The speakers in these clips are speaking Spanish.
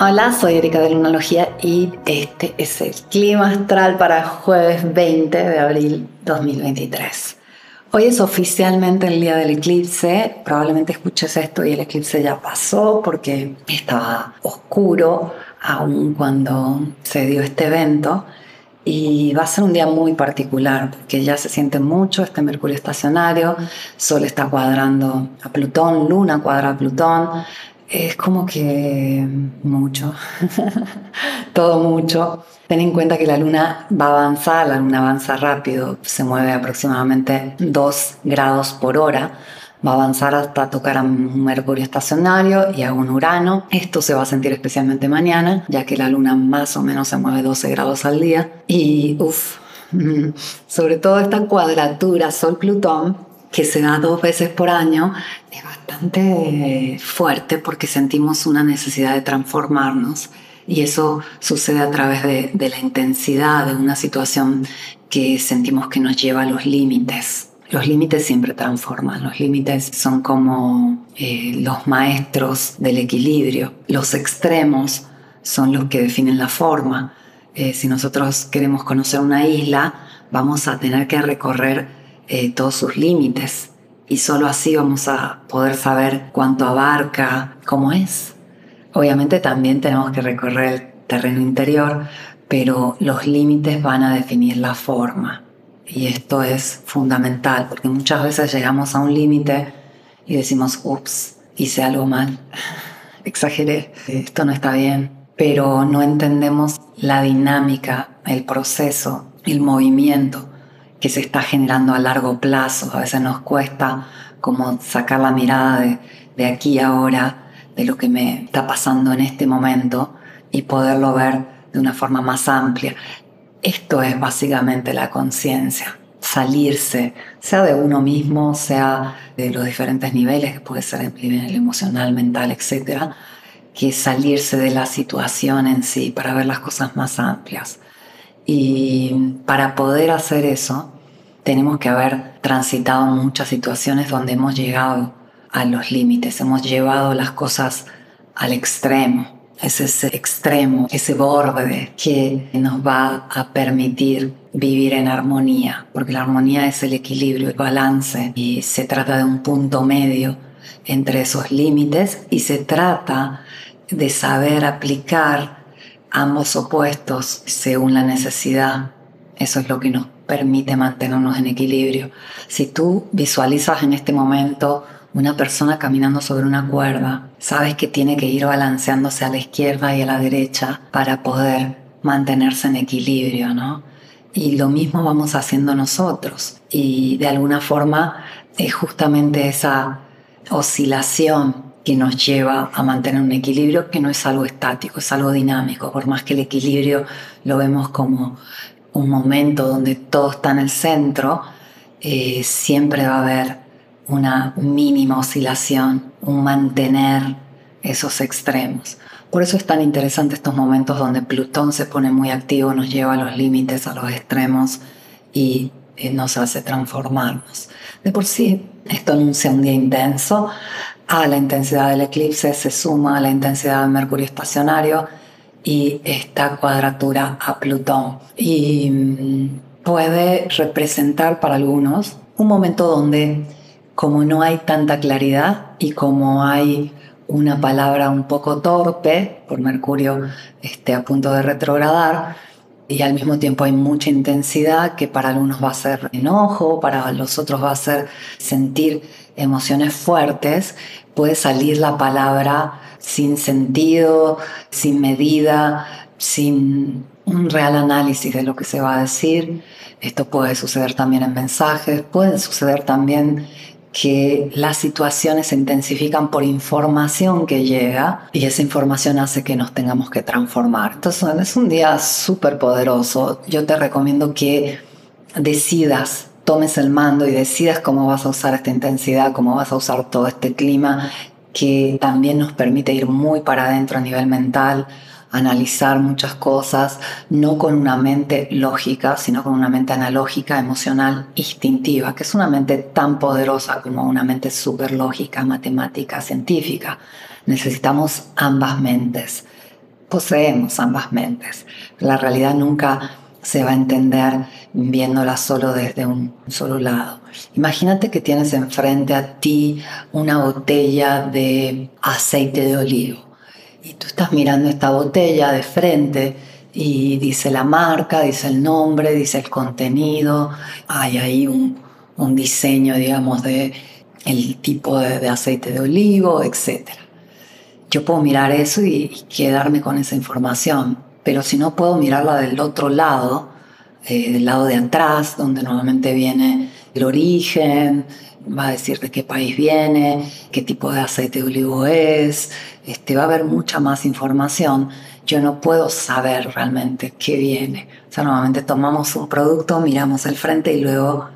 Hola, soy Erika de Lunalogía y este es el clima astral para jueves 20 de abril 2023. Hoy es oficialmente el día del eclipse. Probablemente escuches esto y el eclipse ya pasó porque estaba oscuro aún cuando se dio este evento. Y va a ser un día muy particular porque ya se siente mucho este Mercurio estacionario, Sol está cuadrando a Plutón, Luna cuadra a Plutón, es como que mucho, todo mucho. Ten en cuenta que la luna va a avanzar, la luna avanza rápido, se mueve aproximadamente 2 grados por hora, va a avanzar hasta tocar a un Mercurio estacionario y a un Urano. Esto se va a sentir especialmente mañana, ya que la luna más o menos se mueve 12 grados al día. Y uff, sobre todo esta cuadratura Sol-Plutón que se da dos veces por año es bastante fuerte porque sentimos una necesidad de transformarnos y eso sucede a través de, la intensidad de una situación que sentimos que nos lleva a los límites. Los límites siempre transforman, los límites son como eh, los maestros del equilibrio, los extremos son los que definen la forma. Eh, si nosotros queremos conocer una isla, vamos a tener que recorrer eh, todos sus límites y solo así vamos a poder saber cuánto abarca, cómo es. Obviamente también tenemos que recorrer el terreno interior, pero los límites van a definir la forma. Y esto es fundamental, porque muchas veces llegamos a un límite y decimos, ups, hice algo mal, exageré, esto no está bien, pero no entendemos la dinámica, el proceso, el movimiento que se está generando a largo plazo. A veces nos cuesta como sacar la mirada de, de aquí ahora, de lo que me está pasando en este momento y poderlo ver de una forma más amplia. Esto es básicamente la conciencia, salirse, sea de uno mismo, sea de los diferentes niveles, que puede ser el nivel emocional, mental, etcétera, que salirse de la situación en sí para ver las cosas más amplias. Y para poder hacer eso, tenemos que haber transitado muchas situaciones donde hemos llegado a los límites, hemos llevado las cosas al extremo. Es ese extremo, ese borde que nos va a permitir vivir en armonía, porque la armonía es el equilibrio, el balance, y se trata de un punto medio entre esos límites y se trata de saber aplicar ambos opuestos según la necesidad. Eso es lo que nos permite mantenernos en equilibrio. Si tú visualizas en este momento una persona caminando sobre una cuerda, sabes que tiene que ir balanceándose a la izquierda y a la derecha para poder mantenerse en equilibrio, ¿no? Y lo mismo vamos haciendo nosotros. Y de alguna forma es justamente esa oscilación que nos lleva a mantener un equilibrio que no es algo estático, es algo dinámico, por más que el equilibrio lo vemos como un momento donde todo está en el centro, eh, siempre va a haber una mínima oscilación, un mantener esos extremos. Por eso es tan interesante estos momentos donde Plutón se pone muy activo, nos lleva a los límites, a los extremos y eh, nos hace transformarnos. De por sí, esto anuncia un día intenso, a la intensidad del eclipse se suma la intensidad del Mercurio estacionario y esta cuadratura a Plutón. Y mm, puede representar para algunos un momento donde como no hay tanta claridad y como hay una palabra un poco torpe por Mercurio este, a punto de retrogradar, y al mismo tiempo hay mucha intensidad que para algunos va a ser enojo, para los otros va a ser sentir emociones fuertes, puede salir la palabra sin sentido, sin medida, sin un real análisis de lo que se va a decir. Esto puede suceder también en mensajes, puede suceder también que las situaciones se intensifican por información que llega y esa información hace que nos tengamos que transformar. Entonces es un día súper poderoso. Yo te recomiendo que decidas tomes el mando y decidas cómo vas a usar esta intensidad, cómo vas a usar todo este clima que también nos permite ir muy para adentro a nivel mental, analizar muchas cosas, no con una mente lógica, sino con una mente analógica, emocional, instintiva, que es una mente tan poderosa como una mente súper lógica, matemática, científica. Necesitamos ambas mentes, poseemos ambas mentes. La realidad nunca se va a entender viéndola solo desde un solo lado. Imagínate que tienes enfrente a ti una botella de aceite de olivo y tú estás mirando esta botella de frente y dice la marca, dice el nombre, dice el contenido, hay ahí un, diseño, digamos, de el tipo de, aceite de olivo, etc. Yo puedo mirar eso y, quedarme con esa información, pero si no puedo mirarla del otro lado, eh, del lado de atrás, donde normalmente viene el origen, va a decir de qué país viene, qué tipo de aceite de olivo es, este, va a haber mucha más información. Yo no puedo saber realmente qué viene. O sea, normalmente tomamos un producto, miramos el frente y luego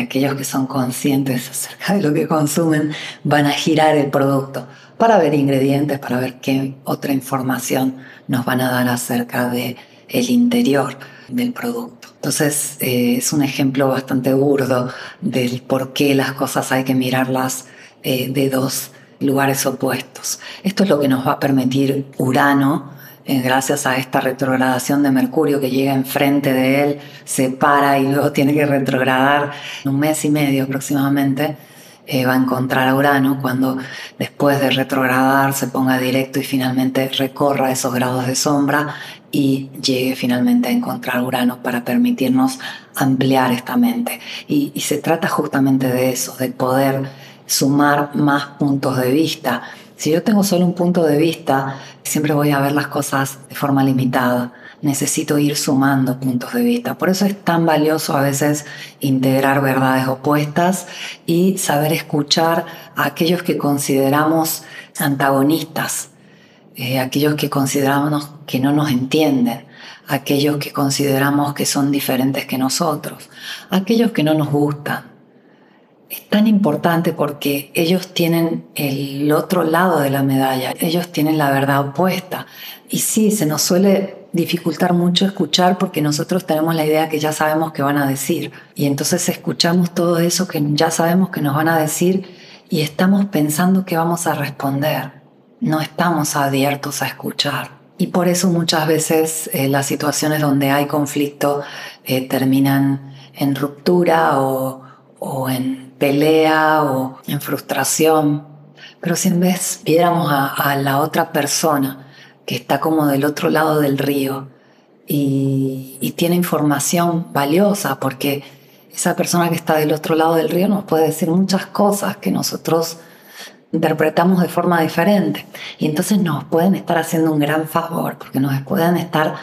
aquellos que son conscientes acerca de lo que consumen van a girar el producto para ver ingredientes, para ver qué otra información nos van a dar acerca de el interior del producto. Entonces eh, es un ejemplo bastante burdo del por qué las cosas hay que mirarlas eh, de dos lugares opuestos. Esto es lo que nos va a permitir Urano, eh, gracias a esta retrogradación de Mercurio que llega enfrente de él, se para y luego tiene que retrogradar un mes y medio aproximadamente eh, va a encontrar a Urano cuando después de retrogradar se ponga directo y finalmente recorra esos grados de sombra y llegue finalmente a encontrar Urano para permitirnos ampliar esta mente. Y, y se trata justamente de eso, de poder sumar más puntos de vista. Si yo tengo solo un punto de vista, siempre voy a ver las cosas de forma limitada necesito ir sumando puntos de vista. Por eso es tan valioso a veces integrar verdades opuestas y saber escuchar a aquellos que consideramos antagonistas, eh, aquellos que consideramos que no nos entienden, aquellos que consideramos que son diferentes que nosotros, aquellos que no nos gustan. Es tan importante porque ellos tienen el otro lado de la medalla, ellos tienen la verdad opuesta. Y sí, se nos suele dificultar mucho escuchar porque nosotros tenemos la idea que ya sabemos que van a decir. Y entonces escuchamos todo eso que ya sabemos que nos van a decir y estamos pensando que vamos a responder. No estamos abiertos a escuchar. Y por eso muchas veces eh, las situaciones donde hay conflicto eh, terminan en ruptura o, en pelea o en frustración. Pero si en vez viéramos a la otra persona que está como del otro lado del río y, tiene información valiosa porque esa persona que está del otro lado del río nos puede decir muchas cosas que nosotros interpretamos de forma diferente. Y entonces nos pueden estar haciendo un gran favor porque nos pueden estar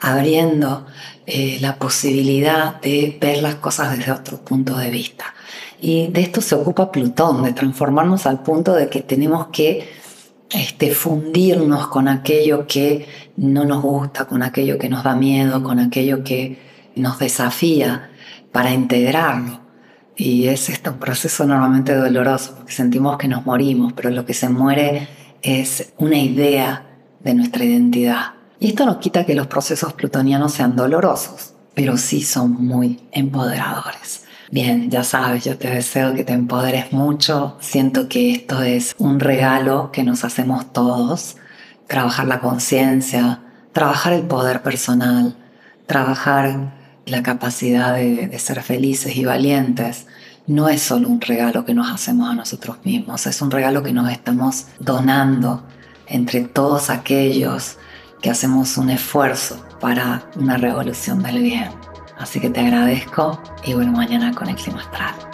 abriendo eh, la posibilidad de ver las cosas desde otro punto de vista. Y de esto se ocupa Plutón, de transformarnos al punto de que tenemos que este, fundirnos con aquello que no nos gusta, con aquello que nos da miedo, con aquello que nos desafía para integrarlo. Y es este un proceso normalmente doloroso porque sentimos que nos morimos, pero lo que se muere es una idea de nuestra identidad. Y esto no quita que los procesos plutonianos sean dolorosos, pero sí son muy empoderadores. Bien, ya sabes, yo te deseo que te empoderes mucho. Siento que esto es un regalo que nos hacemos todos. Trabajar la conciencia, trabajar el poder personal, trabajar la capacidad de, ser felices y valientes. No es solo un regalo que nos hacemos a nosotros mismos, es un regalo que nos estamos donando entre todos aquellos que hacemos un esfuerzo para una revolución del bien. Así que te agradezco y bueno, mañana con el clima astral.